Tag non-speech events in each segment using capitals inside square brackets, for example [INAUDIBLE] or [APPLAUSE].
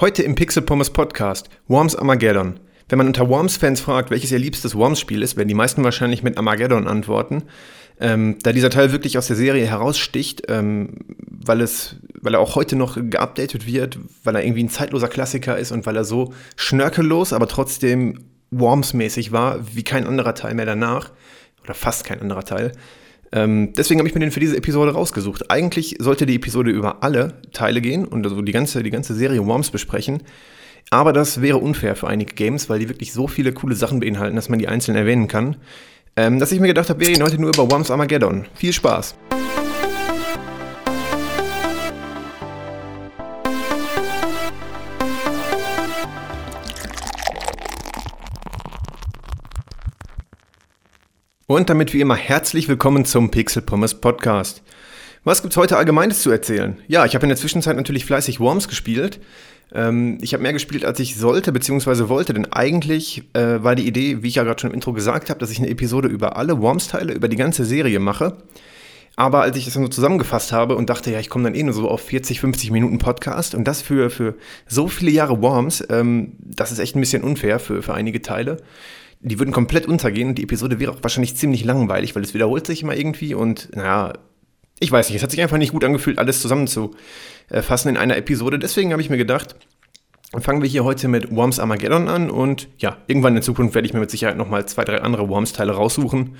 Heute im Pixel Pommes Podcast Worms Armageddon. Wenn man unter Worms-Fans fragt, welches ihr liebstes Worms-Spiel ist, werden die meisten wahrscheinlich mit Armageddon antworten. Ähm, da dieser Teil wirklich aus der Serie heraussticht, ähm, weil, es, weil er auch heute noch geupdatet wird, weil er irgendwie ein zeitloser Klassiker ist und weil er so schnörkellos, aber trotzdem Worms-mäßig war, wie kein anderer Teil mehr danach. Oder fast kein anderer Teil. Ähm, deswegen habe ich mir den für diese Episode rausgesucht. Eigentlich sollte die Episode über alle Teile gehen und also die ganze, die ganze Serie Worms besprechen. Aber das wäre unfair für einige Games, weil die wirklich so viele coole Sachen beinhalten, dass man die einzeln erwähnen kann. Ähm, dass ich mir gedacht habe, wir reden heute nur über Worms Armageddon. Viel Spaß! Und damit wie immer herzlich willkommen zum Pixel Pommes Podcast. Was gibt's heute Allgemeines zu erzählen? Ja, ich habe in der Zwischenzeit natürlich fleißig Worms gespielt. Ähm, ich habe mehr gespielt, als ich sollte bzw. wollte, denn eigentlich äh, war die Idee, wie ich ja gerade schon im Intro gesagt habe, dass ich eine Episode über alle Worms-Teile, über die ganze Serie mache. Aber als ich das dann so zusammengefasst habe und dachte, ja, ich komme dann eh nur so auf 40, 50 Minuten Podcast und das für, für so viele Jahre Worms, ähm, das ist echt ein bisschen unfair für, für einige Teile die würden komplett untergehen und die Episode wäre auch wahrscheinlich ziemlich langweilig, weil es wiederholt sich immer irgendwie und naja, ich weiß nicht, es hat sich einfach nicht gut angefühlt, alles zusammenzufassen in einer Episode. Deswegen habe ich mir gedacht, fangen wir hier heute mit Worms Armageddon an und ja, irgendwann in Zukunft werde ich mir mit Sicherheit nochmal zwei, drei andere Worms-Teile raussuchen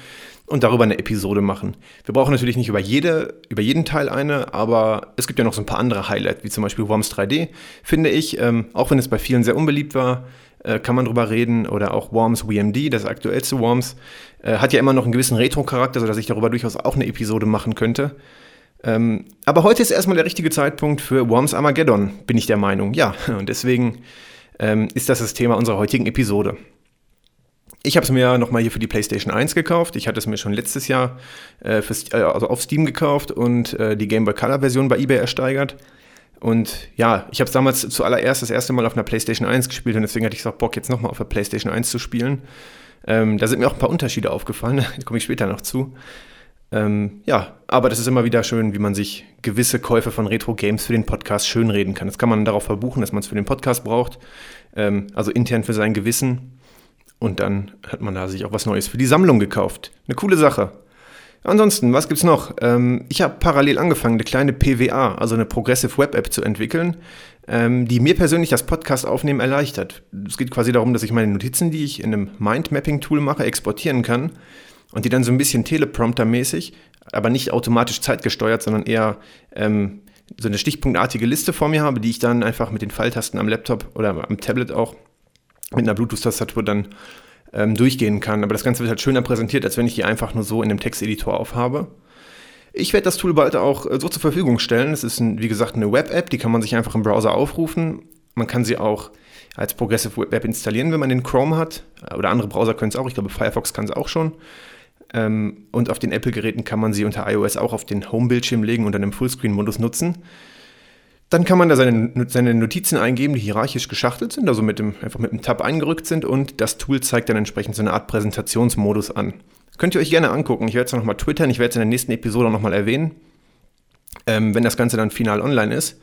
und darüber eine Episode machen. Wir brauchen natürlich nicht über, jede, über jeden Teil eine, aber es gibt ja noch so ein paar andere Highlights, wie zum Beispiel Worms 3D, finde ich, ähm, auch wenn es bei vielen sehr unbeliebt war, äh, kann man drüber reden. Oder auch Worms WMD, das aktuellste Worms, äh, hat ja immer noch einen gewissen Retro-Charakter, sodass ich darüber durchaus auch eine Episode machen könnte. Ähm, aber heute ist erstmal der richtige Zeitpunkt für Worms Armageddon, bin ich der Meinung. Ja, [LAUGHS] und deswegen ähm, ist das das Thema unserer heutigen Episode. Ich habe es mir nochmal hier für die PlayStation 1 gekauft. Ich hatte es mir schon letztes Jahr äh, fürs, äh, also auf Steam gekauft und äh, die Game Boy Color Version bei eBay ersteigert. Und ja, ich habe es damals zuallererst das erste Mal auf einer PlayStation 1 gespielt und deswegen hatte ich auch Bock, jetzt nochmal auf der PlayStation 1 zu spielen. Ähm, da sind mir auch ein paar Unterschiede aufgefallen, [LAUGHS] da komme ich später noch zu. Ähm, ja, aber das ist immer wieder schön, wie man sich gewisse Käufe von Retro-Games für den Podcast schönreden kann. Das kann man darauf verbuchen, dass man es für den Podcast braucht, ähm, also intern für sein Gewissen. Und dann hat man da sich auch was Neues für die Sammlung gekauft. Eine coole Sache. Ansonsten, was gibt's noch? Ähm, ich habe parallel angefangen, eine kleine PWA, also eine Progressive Web App zu entwickeln, ähm, die mir persönlich das Podcast aufnehmen erleichtert. Es geht quasi darum, dass ich meine Notizen, die ich in einem Mindmapping-Tool mache, exportieren kann und die dann so ein bisschen Teleprompter-mäßig, aber nicht automatisch zeitgesteuert, sondern eher ähm, so eine stichpunktartige Liste vor mir habe, die ich dann einfach mit den Pfeiltasten am Laptop oder am Tablet auch mit einer Bluetooth-Tastatur dann ähm, durchgehen kann. Aber das Ganze wird halt schöner präsentiert, als wenn ich die einfach nur so in dem Texteditor aufhabe. Ich werde das Tool bald auch äh, so zur Verfügung stellen. Es ist, ein, wie gesagt, eine Web-App, die kann man sich einfach im Browser aufrufen. Man kann sie auch als Progressive Web App installieren, wenn man den Chrome hat. Oder andere Browser können es auch. Ich glaube, Firefox kann es auch schon. Ähm, und auf den Apple-Geräten kann man sie unter iOS auch auf den Home-Bildschirm legen und dann im Fullscreen-Modus nutzen. Dann kann man da seine, seine Notizen eingeben, die hierarchisch geschachtelt sind, also mit dem, einfach mit dem Tab eingerückt sind und das Tool zeigt dann entsprechend so eine Art Präsentationsmodus an. Könnt ihr euch gerne angucken. Ich werde es nochmal twittern, ich werde es in der nächsten Episode nochmal erwähnen, ähm, wenn das Ganze dann final online ist.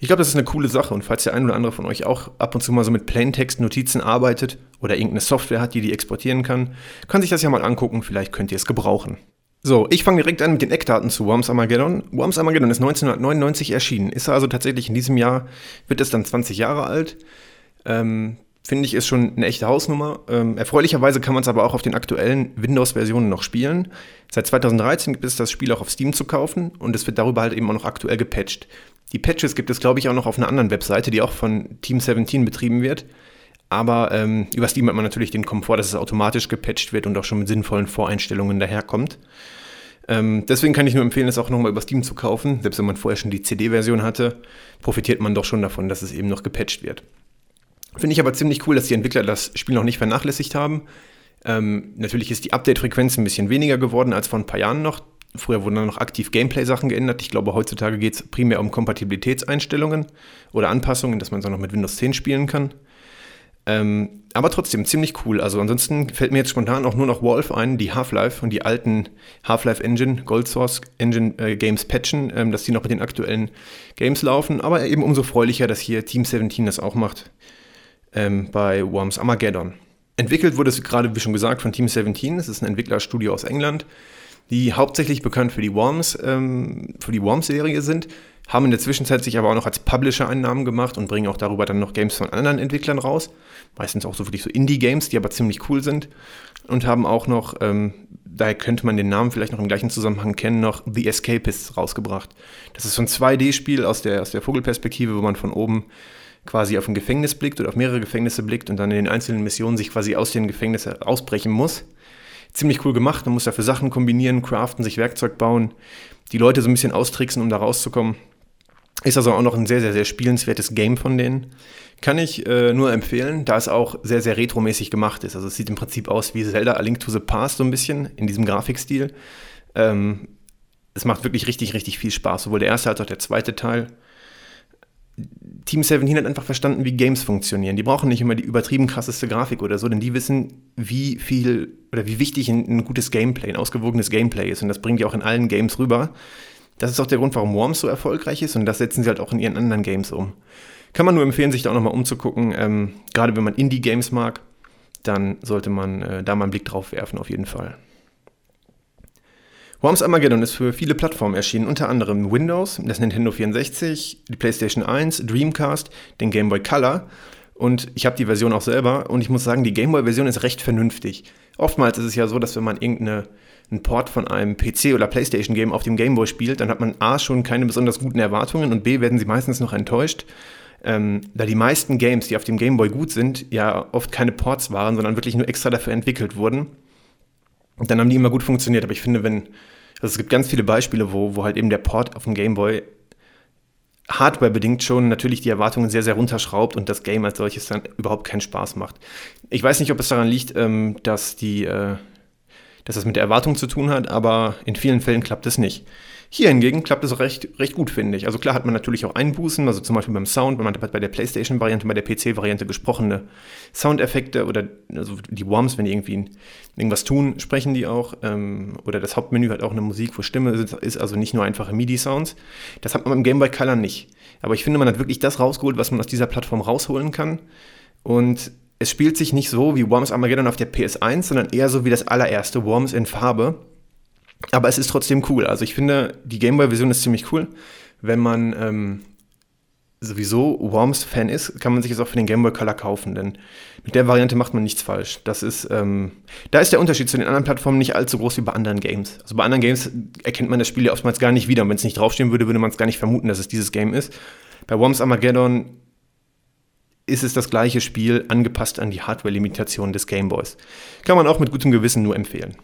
Ich glaube, das ist eine coole Sache und falls der ein oder andere von euch auch ab und zu mal so mit Plaintext-Notizen arbeitet oder irgendeine Software hat, die die exportieren kann, kann sich das ja mal angucken, vielleicht könnt ihr es gebrauchen. So, ich fange direkt an mit den Eckdaten zu Worms Armageddon. Worms Armageddon ist 1999 erschienen, ist also tatsächlich in diesem Jahr, wird es dann 20 Jahre alt. Ähm, Finde ich, ist schon eine echte Hausnummer. Ähm, erfreulicherweise kann man es aber auch auf den aktuellen Windows-Versionen noch spielen. Seit 2013 gibt es das Spiel auch auf Steam zu kaufen und es wird darüber halt eben auch noch aktuell gepatcht. Die Patches gibt es, glaube ich, auch noch auf einer anderen Webseite, die auch von Team 17 betrieben wird. Aber ähm, über Steam hat man natürlich den Komfort, dass es automatisch gepatcht wird und auch schon mit sinnvollen Voreinstellungen daherkommt. Ähm, deswegen kann ich nur empfehlen, es auch nochmal über Steam zu kaufen. Selbst wenn man vorher schon die CD-Version hatte, profitiert man doch schon davon, dass es eben noch gepatcht wird. Finde ich aber ziemlich cool, dass die Entwickler das Spiel noch nicht vernachlässigt haben. Ähm, natürlich ist die Update-Frequenz ein bisschen weniger geworden als vor ein paar Jahren noch. Früher wurden dann noch aktiv Gameplay-Sachen geändert. Ich glaube, heutzutage geht es primär um Kompatibilitätseinstellungen oder Anpassungen, dass man es auch noch mit Windows 10 spielen kann. Ähm, aber trotzdem ziemlich cool. Also ansonsten fällt mir jetzt spontan auch nur noch Wolf ein, die Half-Life und die alten Half-Life Engine, Gold Source Engine äh, Games patchen, ähm, dass die noch mit den aktuellen Games laufen. Aber eben umso freulicher, dass hier Team 17 das auch macht ähm, bei Worms Armageddon. Entwickelt wurde es gerade, wie schon gesagt, von Team 17. Es ist ein Entwicklerstudio aus England, die hauptsächlich bekannt für die Worms, ähm, für die Worms-Serie sind, haben in der Zwischenzeit sich aber auch noch als Publisher einen Namen gemacht und bringen auch darüber dann noch Games von anderen Entwicklern raus. Meistens auch so wirklich so Indie-Games, die aber ziemlich cool sind. Und haben auch noch, ähm, daher könnte man den Namen vielleicht noch im gleichen Zusammenhang kennen, noch The Escapists rausgebracht. Das ist so ein 2D-Spiel aus der, aus der Vogelperspektive, wo man von oben quasi auf ein Gefängnis blickt oder auf mehrere Gefängnisse blickt und dann in den einzelnen Missionen sich quasi aus den Gefängnissen ausbrechen muss. Ziemlich cool gemacht, man muss dafür Sachen kombinieren, craften, sich Werkzeug bauen, die Leute so ein bisschen austricksen, um da rauszukommen. Ist also auch noch ein sehr, sehr, sehr spielenswertes Game von denen. Kann ich äh, nur empfehlen, da es auch sehr, sehr retromäßig gemacht ist. Also es sieht im Prinzip aus wie Zelda A Link to the Past so ein bisschen in diesem Grafikstil. Ähm, es macht wirklich richtig, richtig viel Spaß, sowohl der erste als auch der zweite Teil. Team 17 hat einfach verstanden, wie Games funktionieren. Die brauchen nicht immer die übertrieben krasseste Grafik oder so, denn die wissen, wie viel oder wie wichtig ein, ein gutes Gameplay, ein ausgewogenes Gameplay ist. Und das bringen die auch in allen Games rüber. Das ist auch der Grund, warum Worms so erfolgreich ist und das setzen sie halt auch in ihren anderen Games um. Kann man nur empfehlen, sich da auch nochmal umzugucken. Ähm, gerade wenn man Indie-Games mag, dann sollte man äh, da mal einen Blick drauf werfen, auf jeden Fall. Worms Armageddon ist für viele Plattformen erschienen, unter anderem Windows, das Nintendo 64, die PlayStation 1, Dreamcast, den Game Boy Color. Und ich habe die Version auch selber und ich muss sagen, die Game Boy-Version ist recht vernünftig. Oftmals ist es ja so, dass wenn man irgendeinen Port von einem PC- oder PlayStation-Game auf dem Game Boy spielt, dann hat man A schon keine besonders guten Erwartungen und B werden sie meistens noch enttäuscht. Ähm, da die meisten Games, die auf dem Game Boy gut sind, ja oft keine Ports waren, sondern wirklich nur extra dafür entwickelt wurden. Und dann haben die immer gut funktioniert. Aber ich finde, wenn, also es gibt ganz viele Beispiele, wo, wo halt eben der Port auf dem Game Boy hardwarebedingt schon natürlich die Erwartungen sehr, sehr runterschraubt und das Game als solches dann überhaupt keinen Spaß macht. Ich weiß nicht, ob es daran liegt, ähm, dass die, äh, dass das mit der Erwartung zu tun hat, aber in vielen Fällen klappt es nicht. Hier hingegen klappt es recht, recht gut, finde ich. Also klar hat man natürlich auch Einbußen, also zum Beispiel beim Sound, man hat bei der PlayStation-Variante, bei der PC-Variante gesprochene Soundeffekte oder also die Worms, wenn die irgendwie irgendwas tun, sprechen die auch. Ähm, oder das Hauptmenü hat auch eine Musik, wo Stimme ist, ist also nicht nur einfache MIDI-Sounds. Das hat man beim Game Boy Color nicht. Aber ich finde, man hat wirklich das rausgeholt, was man aus dieser Plattform rausholen kann. Und es spielt sich nicht so wie Worms Armageddon auf der PS1, sondern eher so wie das allererste Worms in Farbe. Aber es ist trotzdem cool. Also ich finde, die Gameboy-Version ist ziemlich cool. Wenn man ähm, sowieso Worms-Fan ist, kann man sich es auch für den Gameboy Color kaufen, denn mit der Variante macht man nichts falsch. Das ist, ähm, da ist der Unterschied zu den anderen Plattformen nicht allzu groß wie bei anderen Games. Also bei anderen Games erkennt man das Spiel ja oftmals gar nicht wieder. Und wenn es nicht draufstehen würde, würde man es gar nicht vermuten, dass es dieses Game ist. Bei Worms Armageddon ist es das gleiche Spiel, angepasst an die Hardware-Limitationen des Gameboys. Kann man auch mit gutem Gewissen nur empfehlen.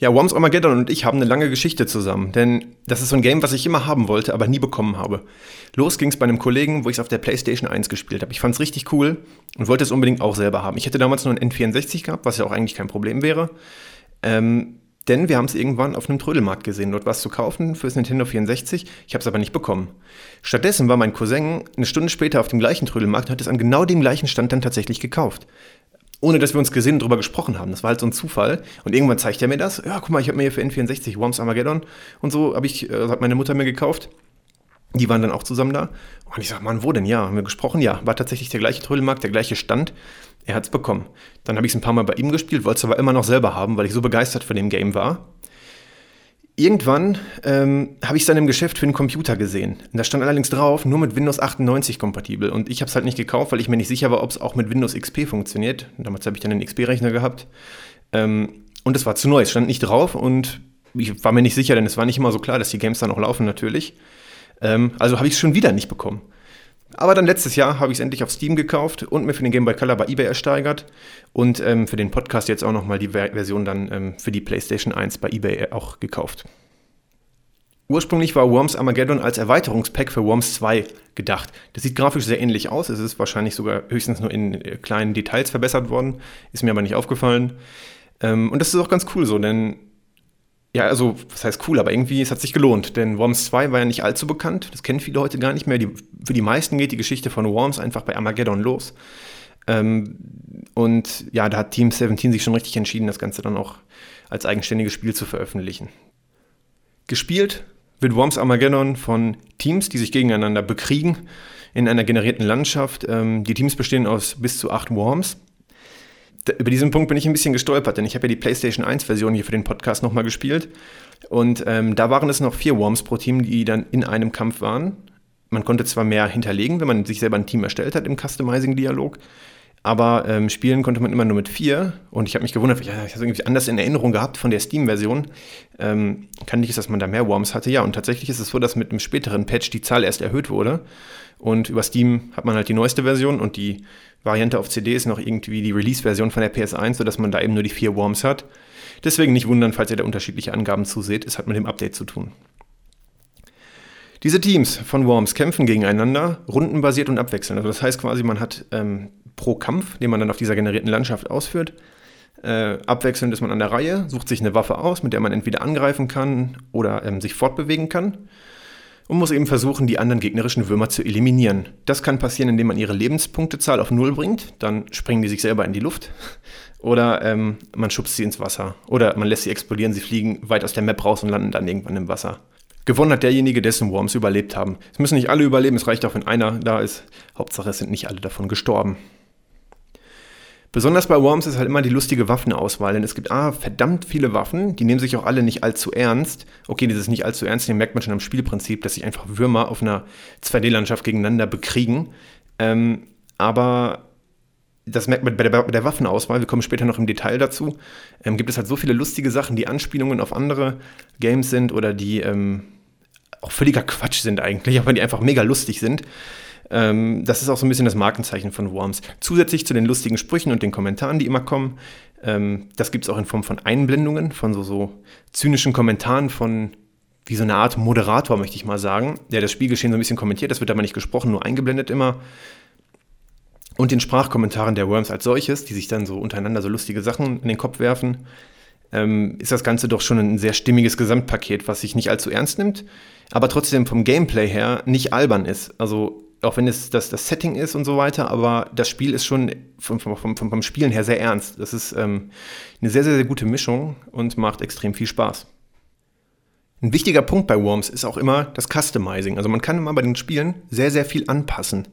Ja, Worms Armageddon und ich haben eine lange Geschichte zusammen, denn das ist so ein Game, was ich immer haben wollte, aber nie bekommen habe. Los ging es bei einem Kollegen, wo ich es auf der PlayStation 1 gespielt habe. Ich fand es richtig cool und wollte es unbedingt auch selber haben. Ich hätte damals nur ein N64 gehabt, was ja auch eigentlich kein Problem wäre. Ähm, denn wir haben es irgendwann auf einem Trödelmarkt gesehen, dort was zu kaufen fürs Nintendo 64. Ich habe es aber nicht bekommen. Stattdessen war mein Cousin eine Stunde später auf dem gleichen Trödelmarkt und hat es an genau dem gleichen Stand dann tatsächlich gekauft ohne dass wir uns gesehen und drüber gesprochen haben. Das war halt so ein Zufall. Und irgendwann zeigt er mir das. Ja, guck mal, ich habe mir hier für N64 Worms Armageddon und so habe ich, äh, hat meine Mutter mir gekauft. Die waren dann auch zusammen da. Und ich sag, Mann, wo denn? Ja, haben wir gesprochen? Ja, war tatsächlich der gleiche Trödelmarkt, der gleiche Stand. Er hat es bekommen. Dann habe ich es ein paar Mal bei ihm gespielt, wollte es aber immer noch selber haben, weil ich so begeistert von dem Game war. Irgendwann ähm, habe ich es dann im Geschäft für den Computer gesehen. Und da stand allerdings drauf, nur mit Windows 98 kompatibel. Und ich habe es halt nicht gekauft, weil ich mir nicht sicher war, ob es auch mit Windows XP funktioniert. Und damals habe ich dann einen XP-Rechner gehabt. Ähm, und es war zu neu, es stand nicht drauf und ich war mir nicht sicher, denn es war nicht immer so klar, dass die Games dann auch laufen natürlich. Ähm, also habe ich es schon wieder nicht bekommen. Aber dann letztes Jahr habe ich es endlich auf Steam gekauft und mir für den Game Boy Color bei eBay ersteigert und ähm, für den Podcast jetzt auch nochmal die Version dann ähm, für die PlayStation 1 bei eBay auch gekauft. Ursprünglich war Worms Armageddon als Erweiterungspack für Worms 2 gedacht. Das sieht grafisch sehr ähnlich aus. Es ist wahrscheinlich sogar höchstens nur in äh, kleinen Details verbessert worden. Ist mir aber nicht aufgefallen. Ähm, und das ist auch ganz cool so, denn ja, also, was heißt cool, aber irgendwie, es hat sich gelohnt, denn Worms 2 war ja nicht allzu bekannt, das kennen viele heute gar nicht mehr. Die, für die meisten geht die Geschichte von Worms einfach bei Armageddon los. Ähm, und ja, da hat Team 17 sich schon richtig entschieden, das Ganze dann auch als eigenständiges Spiel zu veröffentlichen. Gespielt wird Worms Armageddon von Teams, die sich gegeneinander bekriegen in einer generierten Landschaft. Ähm, die Teams bestehen aus bis zu acht Worms. Über diesen Punkt bin ich ein bisschen gestolpert, denn ich habe ja die PlayStation 1-Version hier für den Podcast nochmal gespielt. Und ähm, da waren es noch vier Worms pro Team, die dann in einem Kampf waren. Man konnte zwar mehr hinterlegen, wenn man sich selber ein Team erstellt hat im Customizing-Dialog, aber ähm, spielen konnte man immer nur mit vier. Und ich habe mich gewundert, ich, ich habe es irgendwie anders in Erinnerung gehabt von der Steam-Version. Ähm, kann nicht, dass man da mehr Worms hatte. Ja, und tatsächlich ist es so, dass mit einem späteren Patch die Zahl erst erhöht wurde. Und über Steam hat man halt die neueste Version und die Variante auf CD ist noch irgendwie die Release-Version von der PS1, sodass man da eben nur die vier Worms hat. Deswegen nicht wundern, falls ihr da unterschiedliche Angaben zuseht. Es hat mit dem Update zu tun. Diese Teams von Worms kämpfen gegeneinander, rundenbasiert und abwechselnd. Also das heißt quasi, man hat ähm, pro Kampf, den man dann auf dieser generierten Landschaft ausführt, äh, abwechselnd ist man an der Reihe, sucht sich eine Waffe aus, mit der man entweder angreifen kann oder ähm, sich fortbewegen kann und muss eben versuchen, die anderen gegnerischen Würmer zu eliminieren. Das kann passieren, indem man ihre Lebenspunktezahl auf Null bringt, dann springen die sich selber in die Luft oder ähm, man schubst sie ins Wasser oder man lässt sie explodieren, sie fliegen weit aus der Map raus und landen dann irgendwann im Wasser. Gewonnen hat derjenige, dessen Worms überlebt haben. Es müssen nicht alle überleben, es reicht auch, wenn einer da ist. Hauptsache, es sind nicht alle davon gestorben. Besonders bei Worms ist halt immer die lustige Waffenauswahl, denn es gibt ah, verdammt viele Waffen, die nehmen sich auch alle nicht allzu ernst. Okay, dieses nicht allzu ernst, den merkt man schon am Spielprinzip, dass sich einfach Würmer auf einer 2D-Landschaft gegeneinander bekriegen. Ähm, aber das merkt man bei der, bei der, Waffenauswahl, wir kommen später noch im Detail dazu, ähm, gibt es halt so viele lustige Sachen, die Anspielungen auf andere Games sind oder die ähm, auch völliger Quatsch sind eigentlich, aber die einfach mega lustig sind. Ähm, das ist auch so ein bisschen das Markenzeichen von Worms. Zusätzlich zu den lustigen Sprüchen und den Kommentaren, die immer kommen, ähm, das gibt es auch in Form von Einblendungen, von so, so zynischen Kommentaren von wie so eine Art Moderator, möchte ich mal sagen, der das Spielgeschehen so ein bisschen kommentiert. Das wird aber nicht gesprochen, nur eingeblendet immer. Und den Sprachkommentaren der Worms als solches, die sich dann so untereinander so lustige Sachen in den Kopf werfen ähm, ist das Ganze doch schon ein sehr stimmiges Gesamtpaket, was sich nicht allzu ernst nimmt, aber trotzdem vom Gameplay her nicht albern ist. Also auch wenn es das, das Setting ist und so weiter, aber das Spiel ist schon vom, vom, vom, vom Spielen her sehr ernst. Das ist ähm, eine sehr, sehr, sehr gute Mischung und macht extrem viel Spaß. Ein wichtiger Punkt bei Worms ist auch immer das Customizing. Also man kann immer bei den Spielen sehr, sehr viel anpassen.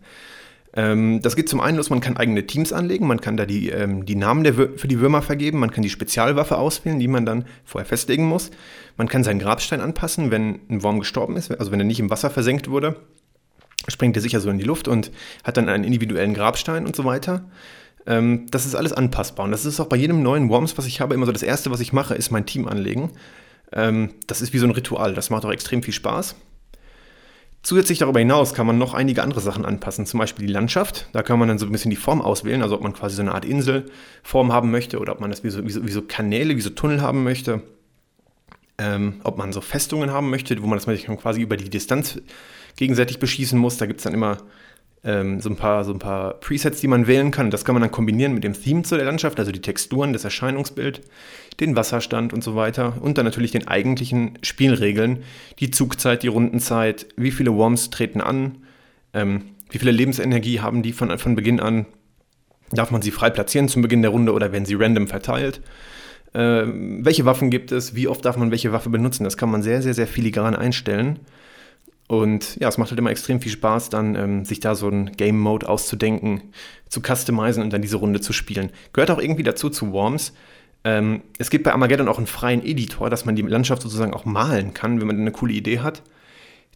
Ähm, das geht zum einen los, man kann eigene Teams anlegen, man kann da die, ähm, die Namen für die Würmer vergeben, man kann die Spezialwaffe auswählen, die man dann vorher festlegen muss. Man kann seinen Grabstein anpassen, wenn ein Wurm gestorben ist, also wenn er nicht im Wasser versenkt wurde, springt er sicher so in die Luft und hat dann einen individuellen Grabstein und so weiter. Ähm, das ist alles anpassbar und das ist auch bei jedem neuen Worms, was ich habe, immer so das Erste, was ich mache, ist mein Team anlegen. Ähm, das ist wie so ein Ritual, das macht auch extrem viel Spaß. Zusätzlich darüber hinaus kann man noch einige andere Sachen anpassen, zum Beispiel die Landschaft. Da kann man dann so ein bisschen die Form auswählen, also ob man quasi so eine Art Inselform haben möchte oder ob man das wie so, wie so, wie so Kanäle, wie so Tunnel haben möchte. Ähm, ob man so Festungen haben möchte, wo man das quasi über die Distanz gegenseitig beschießen muss. Da gibt es dann immer ähm, so, ein paar, so ein paar Presets, die man wählen kann. Das kann man dann kombinieren mit dem Theme zu der Landschaft, also die Texturen, das Erscheinungsbild, den Wasserstand und so weiter. Und dann natürlich den eigentlichen Spielregeln, die Zugzeit, die Rundenzeit, wie viele Worms treten an, ähm, wie viele Lebensenergie haben die von, von Beginn an. Darf man sie frei platzieren zum Beginn der Runde oder werden sie random verteilt? Äh, welche Waffen gibt es? Wie oft darf man welche Waffe benutzen? Das kann man sehr, sehr, sehr filigran einstellen. Und ja, es macht halt immer extrem viel Spaß, dann ähm, sich da so einen Game Mode auszudenken, zu customizen und dann diese Runde zu spielen. Gehört auch irgendwie dazu zu Worms. Ähm, es gibt bei Armageddon auch einen freien Editor, dass man die Landschaft sozusagen auch malen kann, wenn man eine coole Idee hat.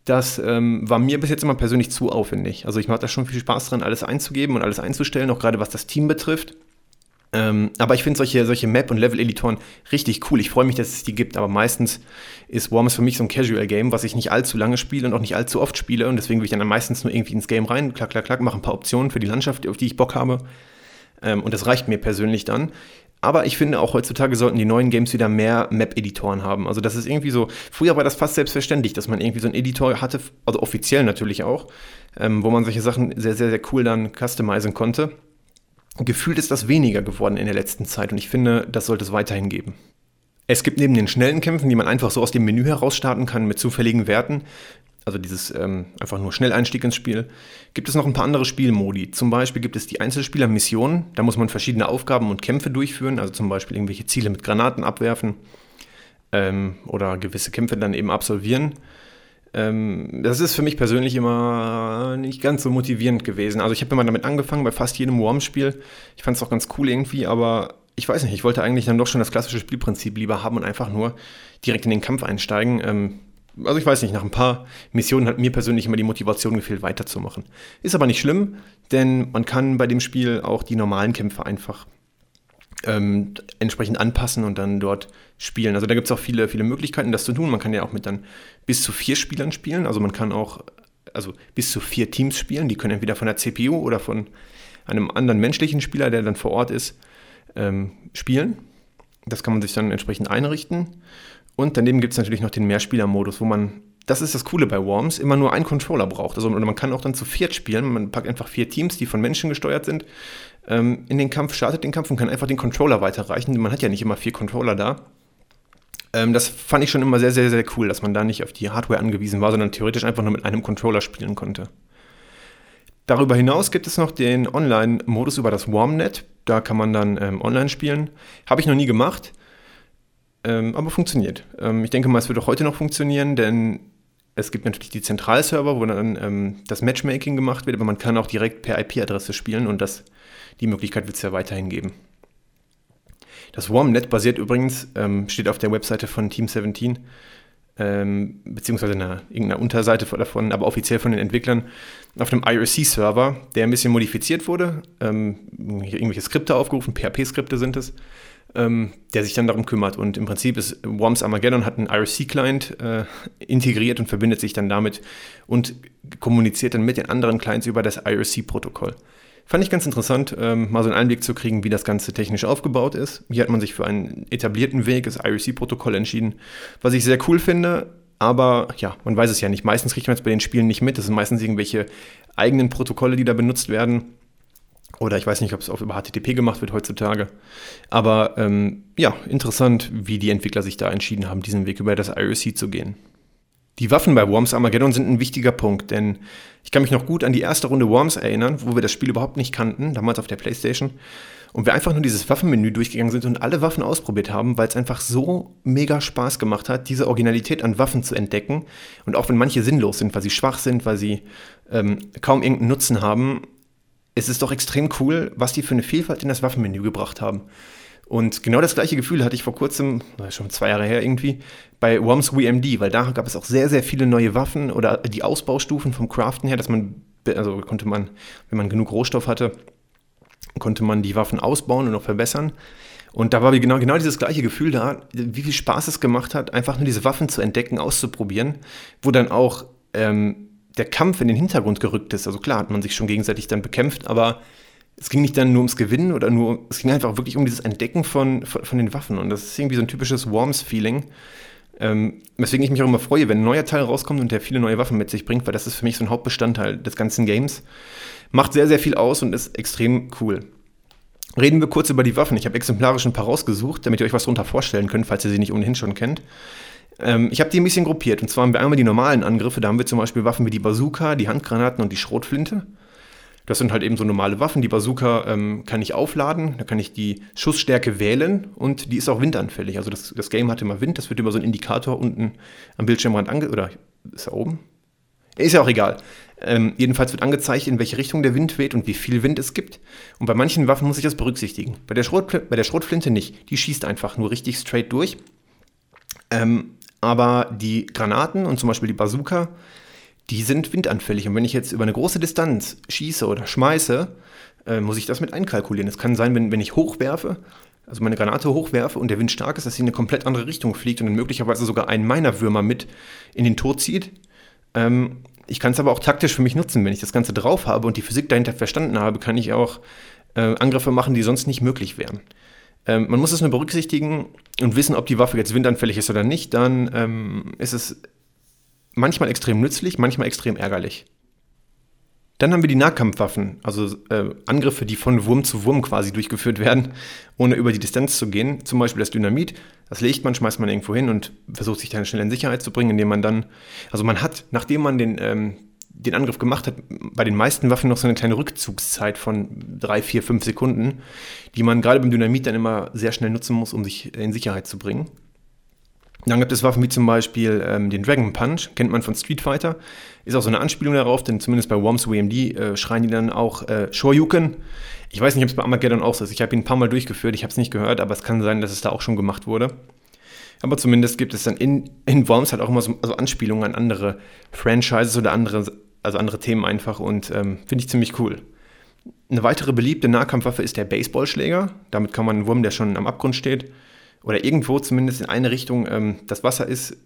Das ähm, war mir bis jetzt immer persönlich zu aufwendig. Also ich mache da schon viel Spaß dran, alles einzugeben und alles einzustellen, auch gerade was das Team betrifft. Ähm, aber ich finde solche, solche Map- und Level-Editoren richtig cool. Ich freue mich, dass es die gibt, aber meistens ist Worms für mich so ein Casual-Game, was ich nicht allzu lange spiele und auch nicht allzu oft spiele. Und deswegen will ich dann meistens nur irgendwie ins Game rein, klack, klack, klack, mache ein paar Optionen für die Landschaft, auf die ich Bock habe. Ähm, und das reicht mir persönlich dann. Aber ich finde auch heutzutage sollten die neuen Games wieder mehr Map-Editoren haben. Also das ist irgendwie so, früher war das fast selbstverständlich, dass man irgendwie so einen Editor hatte, also offiziell natürlich auch, ähm, wo man solche Sachen sehr, sehr, sehr cool dann customizen konnte gefühlt ist das weniger geworden in der letzten Zeit und ich finde, das sollte es weiterhin geben. Es gibt neben den schnellen Kämpfen, die man einfach so aus dem Menü heraus starten kann mit zufälligen Werten, also dieses ähm, einfach nur Schnelleinstieg ins Spiel, gibt es noch ein paar andere Spielmodi. Zum Beispiel gibt es die Einzelspieler-Missionen, da muss man verschiedene Aufgaben und Kämpfe durchführen, also zum Beispiel irgendwelche Ziele mit Granaten abwerfen ähm, oder gewisse Kämpfe dann eben absolvieren. Ähm, das ist für mich persönlich immer nicht ganz so motivierend gewesen. Also ich habe immer damit angefangen bei fast jedem Worms-Spiel. Ich fand es auch ganz cool irgendwie, aber ich weiß nicht, ich wollte eigentlich dann doch schon das klassische Spielprinzip lieber haben und einfach nur direkt in den Kampf einsteigen. Ähm, also ich weiß nicht, nach ein paar Missionen hat mir persönlich immer die Motivation gefehlt, weiterzumachen. Ist aber nicht schlimm, denn man kann bei dem Spiel auch die normalen Kämpfe einfach ähm, entsprechend anpassen und dann dort spielen. Also da gibt es auch viele, viele Möglichkeiten, das zu tun. Man kann ja auch mit dann bis zu vier Spielern spielen. Also man kann auch also bis zu vier Teams spielen. Die können entweder von der CPU oder von einem anderen menschlichen Spieler, der dann vor Ort ist, ähm, spielen. Das kann man sich dann entsprechend einrichten. Und daneben gibt es natürlich noch den Mehrspieler-Modus, wo man, das ist das Coole bei Worms, immer nur einen Controller braucht. Also man kann auch dann zu viert spielen. Man packt einfach vier Teams, die von Menschen gesteuert sind, ähm, in den Kampf, startet den Kampf und kann einfach den Controller weiterreichen. Man hat ja nicht immer vier Controller da. Ähm, das fand ich schon immer sehr, sehr, sehr cool, dass man da nicht auf die Hardware angewiesen war, sondern theoretisch einfach nur mit einem Controller spielen konnte. Darüber hinaus gibt es noch den Online-Modus über das Warmnet. Da kann man dann ähm, online spielen. Habe ich noch nie gemacht, ähm, aber funktioniert. Ähm, ich denke mal, es wird auch heute noch funktionieren, denn es gibt natürlich die Zentralserver, wo dann ähm, das Matchmaking gemacht wird, aber man kann auch direkt per IP-Adresse spielen und das, die Möglichkeit wird es ja weiterhin geben. Das Warmnet basiert übrigens, ähm, steht auf der Webseite von Team 17, ähm, beziehungsweise einer, irgendeiner Unterseite davon, aber offiziell von den Entwicklern, auf einem IRC-Server, der ein bisschen modifiziert wurde, ähm, irgendwelche Skripte aufgerufen, PHP-Skripte sind es, ähm, der sich dann darum kümmert. Und im Prinzip ist Worms Armageddon hat einen IRC-Client äh, integriert und verbindet sich dann damit und kommuniziert dann mit den anderen Clients über das IRC-Protokoll. Fand ich ganz interessant, ähm, mal so einen Einblick zu kriegen, wie das Ganze technisch aufgebaut ist. Hier hat man sich für einen etablierten Weg, das IRC-Protokoll, entschieden, was ich sehr cool finde. Aber ja, man weiß es ja nicht. Meistens kriegt man es bei den Spielen nicht mit. Das sind meistens irgendwelche eigenen Protokolle, die da benutzt werden. Oder ich weiß nicht, ob es auch über HTTP gemacht wird heutzutage. Aber ähm, ja, interessant, wie die Entwickler sich da entschieden haben, diesen Weg über das IRC zu gehen. Die Waffen bei Worms Armageddon sind ein wichtiger Punkt, denn ich kann mich noch gut an die erste Runde Worms erinnern, wo wir das Spiel überhaupt nicht kannten, damals auf der Playstation. Und wir einfach nur dieses Waffenmenü durchgegangen sind und alle Waffen ausprobiert haben, weil es einfach so mega Spaß gemacht hat, diese Originalität an Waffen zu entdecken. Und auch wenn manche sinnlos sind, weil sie schwach sind, weil sie ähm, kaum irgendeinen Nutzen haben, es ist doch extrem cool, was die für eine Vielfalt in das Waffenmenü gebracht haben. Und genau das gleiche Gefühl hatte ich vor kurzem, schon zwei Jahre her irgendwie, bei Worms WMD, weil da gab es auch sehr, sehr viele neue Waffen oder die Ausbaustufen vom Craften her, dass man, also konnte man, wenn man genug Rohstoff hatte, konnte man die Waffen ausbauen und noch verbessern. Und da war genau, genau dieses gleiche Gefühl da, wie viel Spaß es gemacht hat, einfach nur diese Waffen zu entdecken, auszuprobieren, wo dann auch ähm, der Kampf in den Hintergrund gerückt ist. Also klar hat man sich schon gegenseitig dann bekämpft, aber es ging nicht dann nur ums Gewinnen oder nur, es ging einfach wirklich um dieses Entdecken von, von, von den Waffen. Und das ist irgendwie so ein typisches Worms-Feeling. Ähm, weswegen ich mich auch immer freue, wenn ein neuer Teil rauskommt und der viele neue Waffen mit sich bringt, weil das ist für mich so ein Hauptbestandteil des ganzen Games. Macht sehr, sehr viel aus und ist extrem cool. Reden wir kurz über die Waffen. Ich habe exemplarisch ein paar rausgesucht, damit ihr euch was darunter vorstellen könnt, falls ihr sie nicht ohnehin schon kennt. Ähm, ich habe die ein bisschen gruppiert. Und zwar haben wir einmal die normalen Angriffe. Da haben wir zum Beispiel Waffen wie die Bazooka, die Handgranaten und die Schrotflinte. Das sind halt eben so normale Waffen. Die Bazooka ähm, kann ich aufladen, da kann ich die Schussstärke wählen und die ist auch windanfällig. Also das, das Game hat immer Wind, das wird über so einen Indikator unten am Bildschirmrand ange... Oder ist er oben? Ist ja auch egal. Ähm, jedenfalls wird angezeigt, in welche Richtung der Wind weht und wie viel Wind es gibt. Und bei manchen Waffen muss ich das berücksichtigen. Bei der, Schrot, bei der Schrotflinte nicht. Die schießt einfach nur richtig straight durch. Ähm, aber die Granaten und zum Beispiel die Bazooka, die sind windanfällig. Und wenn ich jetzt über eine große Distanz schieße oder schmeiße, äh, muss ich das mit einkalkulieren. Es kann sein, wenn, wenn ich hochwerfe, also meine Granate hochwerfe und der Wind stark ist, dass sie in eine komplett andere Richtung fliegt und dann möglicherweise sogar einen meiner Würmer mit in den Tod zieht. Ähm, ich kann es aber auch taktisch für mich nutzen. Wenn ich das Ganze drauf habe und die Physik dahinter verstanden habe, kann ich auch äh, Angriffe machen, die sonst nicht möglich wären. Ähm, man muss es nur berücksichtigen und wissen, ob die Waffe jetzt windanfällig ist oder nicht. Dann ähm, ist es manchmal extrem nützlich, manchmal extrem ärgerlich. Dann haben wir die Nahkampfwaffen, also äh, Angriffe, die von Wurm zu Wurm quasi durchgeführt werden, ohne über die Distanz zu gehen. Zum Beispiel das Dynamit, das legt man, schmeißt man irgendwo hin und versucht sich dann schnell in Sicherheit zu bringen, indem man dann, also man hat, nachdem man den, ähm, den Angriff gemacht hat, bei den meisten Waffen noch so eine kleine Rückzugszeit von drei, vier, fünf Sekunden, die man gerade beim Dynamit dann immer sehr schnell nutzen muss, um sich in Sicherheit zu bringen. Dann gibt es Waffen wie zum Beispiel ähm, den Dragon Punch, kennt man von Street Fighter. Ist auch so eine Anspielung darauf, denn zumindest bei Worms WMD äh, schreien die dann auch äh, Shoryuken. Ich weiß nicht, ob es bei Armageddon auch so ist. Ich habe ihn ein paar Mal durchgeführt, ich habe es nicht gehört, aber es kann sein, dass es da auch schon gemacht wurde. Aber zumindest gibt es dann in, in Worms halt auch immer so also Anspielungen an andere Franchises oder andere, also andere Themen einfach und ähm, finde ich ziemlich cool. Eine weitere beliebte Nahkampfwaffe ist der Baseballschläger. Damit kann man einen Wurm, der schon am Abgrund steht, oder irgendwo zumindest in eine Richtung ähm, das Wasser ist,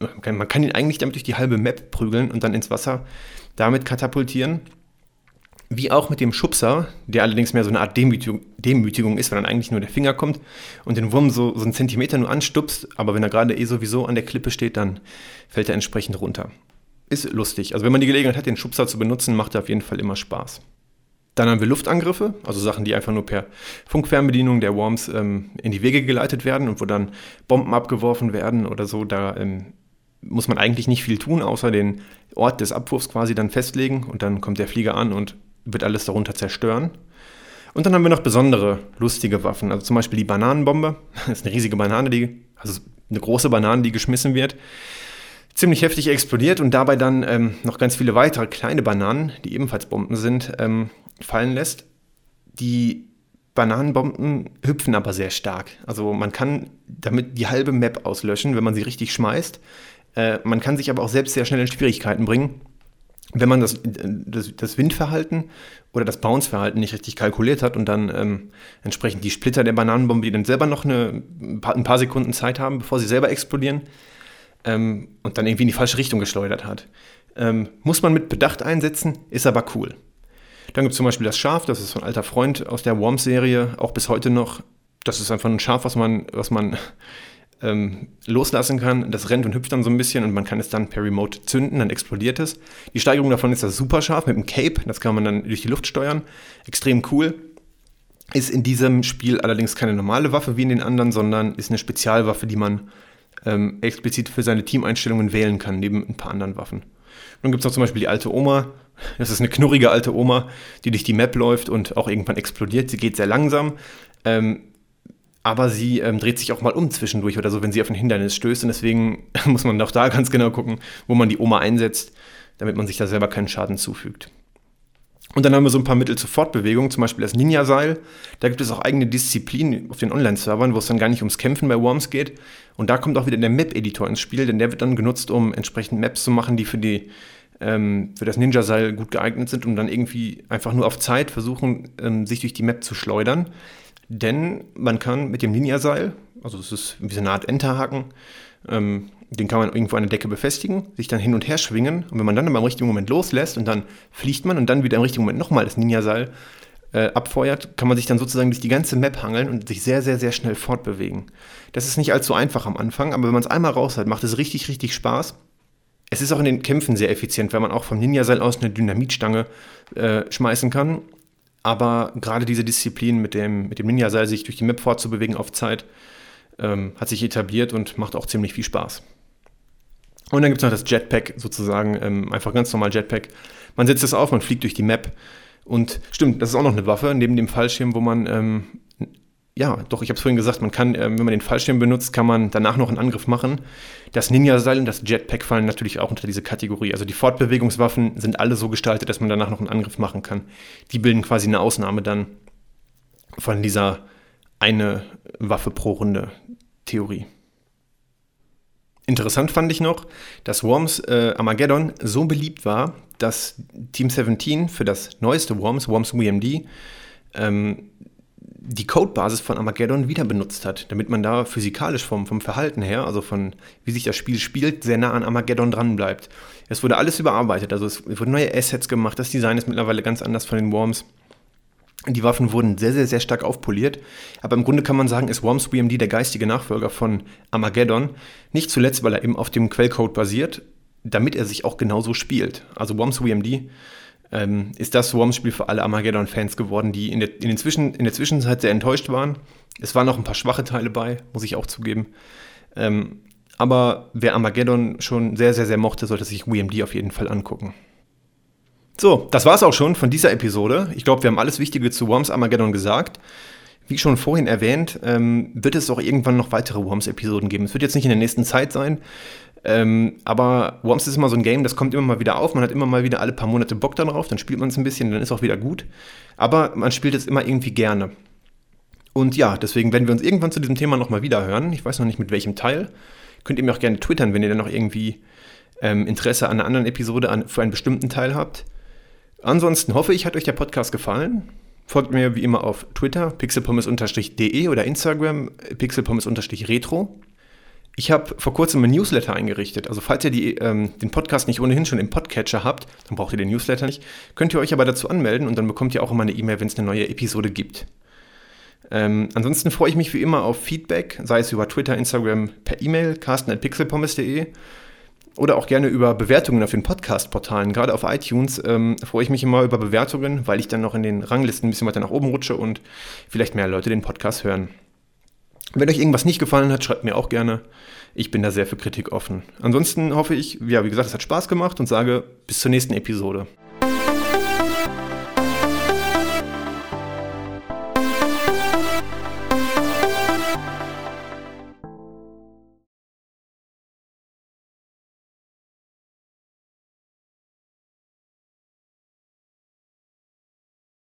man kann ihn eigentlich damit durch die halbe Map prügeln und dann ins Wasser damit katapultieren. Wie auch mit dem Schubser, der allerdings mehr so eine Art Demütigung, Demütigung ist, weil dann eigentlich nur der Finger kommt und den Wurm so, so einen Zentimeter nur anstupst, aber wenn er gerade eh sowieso an der Klippe steht, dann fällt er entsprechend runter. Ist lustig. Also wenn man die Gelegenheit hat, den Schubser zu benutzen, macht er auf jeden Fall immer Spaß. Dann haben wir Luftangriffe, also Sachen, die einfach nur per Funkfernbedienung der Worms ähm, in die Wege geleitet werden und wo dann Bomben abgeworfen werden oder so. Da ähm, muss man eigentlich nicht viel tun, außer den Ort des Abwurfs quasi dann festlegen und dann kommt der Flieger an und wird alles darunter zerstören. Und dann haben wir noch besondere lustige Waffen, also zum Beispiel die Bananenbombe. [LAUGHS] Das ist eine riesige Banane, die, also eine große Banane, die geschmissen wird ziemlich heftig explodiert und dabei dann ähm, noch ganz viele weitere kleine Bananen, die ebenfalls Bomben sind, ähm, fallen lässt. Die Bananenbomben hüpfen aber sehr stark. Also man kann damit die halbe Map auslöschen, wenn man sie richtig schmeißt. Äh, man kann sich aber auch selbst sehr schnell in Schwierigkeiten bringen, wenn man das, das, das Windverhalten oder das Bounce-Verhalten nicht richtig kalkuliert hat und dann ähm, entsprechend die Splitter der Bananenbombe, die dann selber noch eine, ein, paar, ein paar Sekunden Zeit haben, bevor sie selber explodieren, ähm, und dann irgendwie in die falsche Richtung geschleudert hat. Ähm, muss man mit Bedacht einsetzen, ist aber cool. Dann gibt es zum Beispiel das Schaf, das ist ein alter Freund aus der Worms-Serie, auch bis heute noch. Das ist einfach ein Schaf, was man, was man [LAUGHS] ähm, loslassen kann. Das rennt und hüpft dann so ein bisschen und man kann es dann per Remote zünden, dann explodiert es. Die Steigerung davon ist das Superschaf mit dem Cape, das kann man dann durch die Luft steuern. Extrem cool. Ist in diesem Spiel allerdings keine normale Waffe wie in den anderen, sondern ist eine Spezialwaffe, die man ähm, explizit für seine Teameinstellungen wählen kann, neben ein paar anderen Waffen. Dann gibt es noch zum Beispiel die alte Oma. Das ist eine knurrige alte Oma, die durch die Map läuft und auch irgendwann explodiert. Sie geht sehr langsam, ähm, aber sie ähm, dreht sich auch mal um zwischendurch oder so, wenn sie auf ein Hindernis stößt. Und deswegen [LAUGHS] muss man auch da ganz genau gucken, wo man die Oma einsetzt, damit man sich da selber keinen Schaden zufügt. Und dann haben wir so ein paar Mittel zur Fortbewegung, zum Beispiel das Ninja-Seil. Da gibt es auch eigene Disziplinen auf den Online-Servern, wo es dann gar nicht ums Kämpfen bei Worms geht. Und da kommt auch wieder der Map-Editor ins Spiel, denn der wird dann genutzt, um entsprechend Maps zu machen, die für, die, ähm, für das Ninja-Seil gut geeignet sind, um dann irgendwie einfach nur auf Zeit versuchen, ähm, sich durch die Map zu schleudern. Denn man kann mit dem Ninja-Seil, also es ist wie so eine Art Enterhaken, ähm, den kann man irgendwo an der Decke befestigen, sich dann hin und her schwingen. Und wenn man dann aber im richtigen Moment loslässt und dann fliegt man und dann wieder im richtigen Moment nochmal das Ninja-Seil äh, abfeuert, kann man sich dann sozusagen durch die ganze Map hangeln und sich sehr, sehr, sehr schnell fortbewegen. Das ist nicht allzu einfach am Anfang, aber wenn man es einmal raus hat, macht es richtig, richtig Spaß. Es ist auch in den Kämpfen sehr effizient, weil man auch vom Ninja-Seil aus eine Dynamitstange äh, schmeißen kann. Aber gerade diese Disziplin mit dem, mit dem Ninja-Seil, sich durch die Map fortzubewegen auf Zeit, ähm, hat sich etabliert und macht auch ziemlich viel Spaß. Und dann gibt es noch das Jetpack sozusagen, ähm, einfach ganz normal Jetpack. Man setzt es auf, man fliegt durch die Map. Und stimmt, das ist auch noch eine Waffe, neben dem Fallschirm, wo man, ähm, ja, doch, ich habe es vorhin gesagt, man kann, ähm, wenn man den Fallschirm benutzt, kann man danach noch einen Angriff machen. Das Ninja-Seil und das Jetpack fallen natürlich auch unter diese Kategorie. Also die Fortbewegungswaffen sind alle so gestaltet, dass man danach noch einen Angriff machen kann. Die bilden quasi eine Ausnahme dann von dieser eine Waffe pro Runde Theorie. Interessant fand ich noch, dass Worms äh, Armageddon so beliebt war, dass Team 17 für das neueste Worms, Worms WMD, ähm, die Codebasis von Armageddon wieder benutzt hat, damit man da physikalisch vom, vom Verhalten her, also von wie sich das Spiel spielt, sehr nah an Armageddon dran bleibt. Es wurde alles überarbeitet, also es wurden neue Assets gemacht, das Design ist mittlerweile ganz anders von den Worms. Die Waffen wurden sehr, sehr, sehr stark aufpoliert. Aber im Grunde kann man sagen, ist Worms WMD der geistige Nachfolger von Armageddon. Nicht zuletzt, weil er eben auf dem Quellcode basiert, damit er sich auch genauso spielt. Also Worms WMD ähm, ist das Worms-Spiel für alle Armageddon-Fans geworden, die in der, in, den Zwischen, in der Zwischenzeit sehr enttäuscht waren. Es waren noch ein paar schwache Teile bei, muss ich auch zugeben. Ähm, aber wer Armageddon schon sehr, sehr, sehr mochte, sollte sich WMD auf jeden Fall angucken. So, das war's auch schon von dieser Episode. Ich glaube, wir haben alles Wichtige zu Worms Armageddon gesagt. Wie schon vorhin erwähnt, ähm, wird es auch irgendwann noch weitere Worms-Episoden geben. Es wird jetzt nicht in der nächsten Zeit sein, ähm, aber Worms ist immer so ein Game, das kommt immer mal wieder auf. Man hat immer mal wieder alle paar Monate Bock darauf, dann spielt man es ein bisschen, dann ist auch wieder gut. Aber man spielt es immer irgendwie gerne. Und ja, deswegen werden wir uns irgendwann zu diesem Thema nochmal wieder hören. Ich weiß noch nicht mit welchem Teil. Könnt ihr mir auch gerne twittern, wenn ihr dann noch irgendwie ähm, Interesse an einer anderen Episode an, für einen bestimmten Teil habt. Ansonsten hoffe ich, hat euch der Podcast gefallen. Folgt mir wie immer auf Twitter, pixelpommes-de oder Instagram, pixelpommes-retro. Ich habe vor kurzem ein Newsletter eingerichtet. Also falls ihr die, ähm, den Podcast nicht ohnehin schon im Podcatcher habt, dann braucht ihr den Newsletter nicht. Könnt ihr euch aber dazu anmelden und dann bekommt ihr auch immer eine E-Mail, wenn es eine neue Episode gibt. Ähm, ansonsten freue ich mich wie immer auf Feedback, sei es über Twitter, Instagram, per E-Mail, carsten.pixelpommes.de oder auch gerne über Bewertungen auf den Podcast-Portalen. Gerade auf iTunes ähm, freue ich mich immer über Bewertungen, weil ich dann noch in den Ranglisten ein bisschen weiter nach oben rutsche und vielleicht mehr Leute den Podcast hören. Wenn euch irgendwas nicht gefallen hat, schreibt mir auch gerne. Ich bin da sehr für Kritik offen. Ansonsten hoffe ich, ja, wie gesagt, es hat Spaß gemacht und sage bis zur nächsten Episode.